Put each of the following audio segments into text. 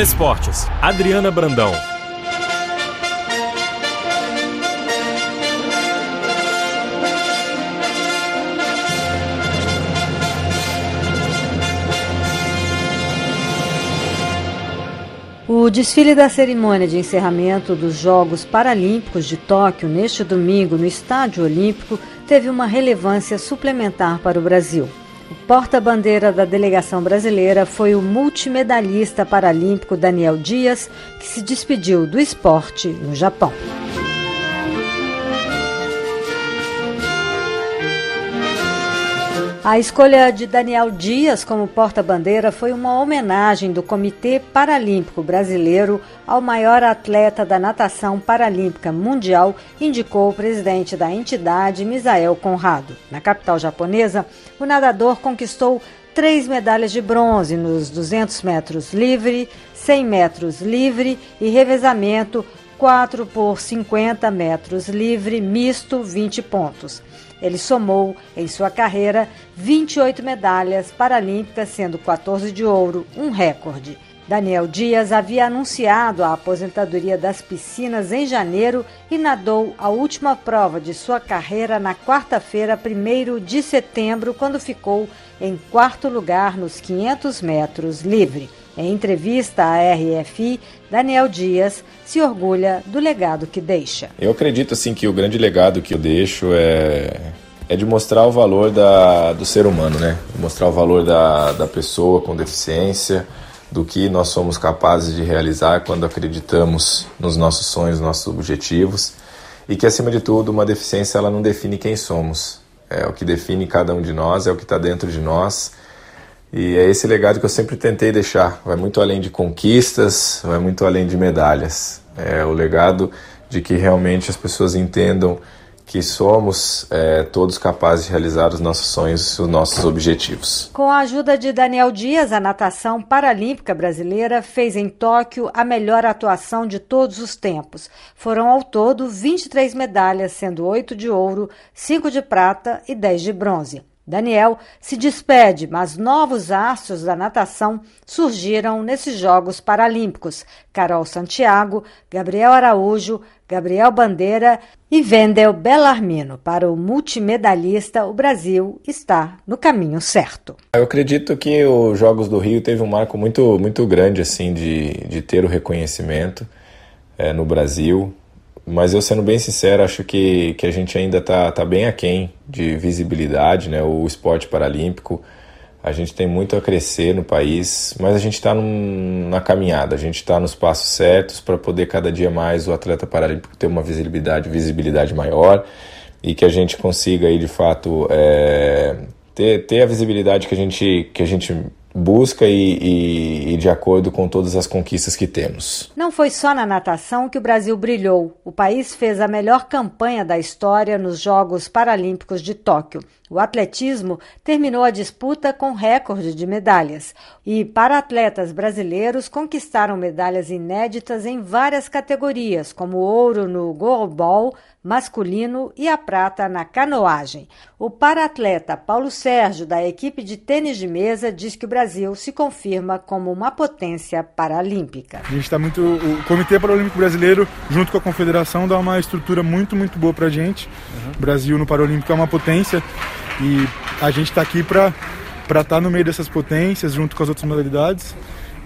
Esportes, Adriana Brandão. O desfile da cerimônia de encerramento dos Jogos Paralímpicos de Tóquio neste domingo no Estádio Olímpico teve uma relevância suplementar para o Brasil. O porta-bandeira da delegação brasileira foi o multimedalista paralímpico Daniel Dias, que se despediu do esporte no Japão. A escolha de Daniel Dias como porta-bandeira foi uma homenagem do Comitê Paralímpico Brasileiro ao maior atleta da natação paralímpica mundial, indicou o presidente da entidade, Misael Conrado. Na capital japonesa, o nadador conquistou três medalhas de bronze nos 200 metros livre, 100 metros livre e revezamento 4 por 50 metros livre, misto, 20 pontos. Ele somou, em sua carreira, 28 medalhas paralímpicas, sendo 14 de ouro, um recorde. Daniel Dias havia anunciado a aposentadoria das piscinas em janeiro e nadou a última prova de sua carreira na quarta-feira, 1 de setembro, quando ficou em quarto lugar nos 500 metros livre. Em entrevista à RFI, Daniel Dias se orgulha do legado que deixa. Eu acredito assim que o grande legado que eu deixo é é de mostrar o valor da, do ser humano, né? Mostrar o valor da, da pessoa com deficiência, do que nós somos capazes de realizar quando acreditamos nos nossos sonhos, nossos objetivos, e que acima de tudo uma deficiência ela não define quem somos, é o que define cada um de nós, é o que está dentro de nós e é esse legado que eu sempre tentei deixar. Vai muito além de conquistas, vai muito além de medalhas. É o legado de que realmente as pessoas entendam que somos é, todos capazes de realizar os nossos sonhos e os nossos objetivos. Com a ajuda de Daniel Dias, a natação paralímpica brasileira fez em Tóquio a melhor atuação de todos os tempos. Foram ao todo 23 medalhas, sendo 8 de ouro, 5 de prata e 10 de bronze. Daniel se despede, mas novos astros da natação surgiram nesses Jogos Paralímpicos. Carol Santiago, Gabriel Araújo, Gabriel Bandeira e Vendel Bellarmino. Para o multimedalista, o Brasil está no caminho certo. Eu acredito que os Jogos do Rio teve um marco muito, muito grande assim de, de ter o reconhecimento é, no Brasil. Mas eu sendo bem sincero, acho que, que a gente ainda está tá bem aquém de visibilidade, né? O esporte paralímpico, a gente tem muito a crescer no país, mas a gente está na caminhada, a gente está nos passos certos para poder cada dia mais o atleta paralímpico ter uma visibilidade, visibilidade maior e que a gente consiga aí de fato é, ter, ter a visibilidade que a gente, que a gente busca e, e, e, de acordo com todas as conquistas que temos. Não foi só na natação que o Brasil brilhou. O país fez a melhor campanha da história nos Jogos Paralímpicos de Tóquio. O atletismo terminou a disputa com recorde de medalhas. E para atletas brasileiros conquistaram medalhas inéditas em várias categorias, como ouro no goalball masculino e a prata na canoagem. O para-atleta Paulo Sérgio, da equipe de tênis de mesa, diz que o Brasil se confirma como uma potência paralímpica. A gente está muito. O Comitê Paralímpico Brasileiro, junto com a Confederação, dá uma estrutura muito, muito boa para a gente. Uhum. O Brasil no Paralímpico é uma potência. E a gente está aqui para estar tá no meio dessas potências, junto com as outras modalidades,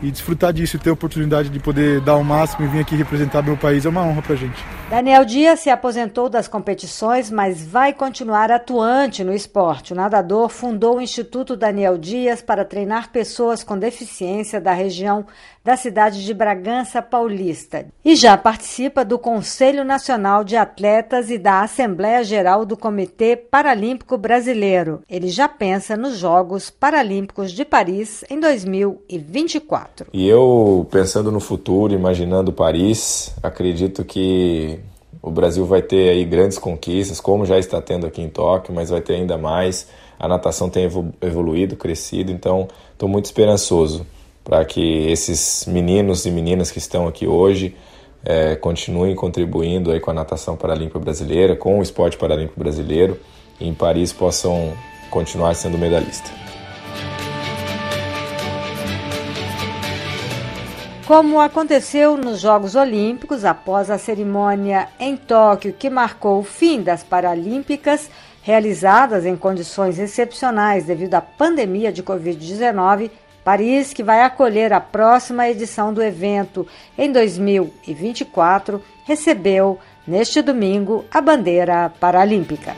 e desfrutar disso e ter a oportunidade de poder dar o máximo e vir aqui representar meu país é uma honra para a gente. Daniel Dias se aposentou das competições, mas vai continuar atuante no esporte. O nadador fundou o Instituto Daniel Dias para treinar pessoas com deficiência da região da cidade de Bragança Paulista e já participa do Conselho Nacional de Atletas e da Assembleia Geral do Comitê Paralímpico Brasileiro. Ele já pensa nos Jogos Paralímpicos de Paris em 2024. E eu, pensando no futuro, imaginando Paris, acredito que o Brasil vai ter aí grandes conquistas, como já está tendo aqui em Tóquio, mas vai ter ainda mais. A natação tem evoluído, crescido, então estou muito esperançoso para que esses meninos e meninas que estão aqui hoje é, continuem contribuindo aí com a natação paralímpica brasileira, com o esporte paralímpico brasileiro e em Paris possam continuar sendo medalhistas. Como aconteceu nos Jogos Olímpicos, após a cerimônia em Tóquio que marcou o fim das Paralímpicas, realizadas em condições excepcionais devido à pandemia de Covid-19, Paris, que vai acolher a próxima edição do evento em 2024, recebeu neste domingo a bandeira paralímpica.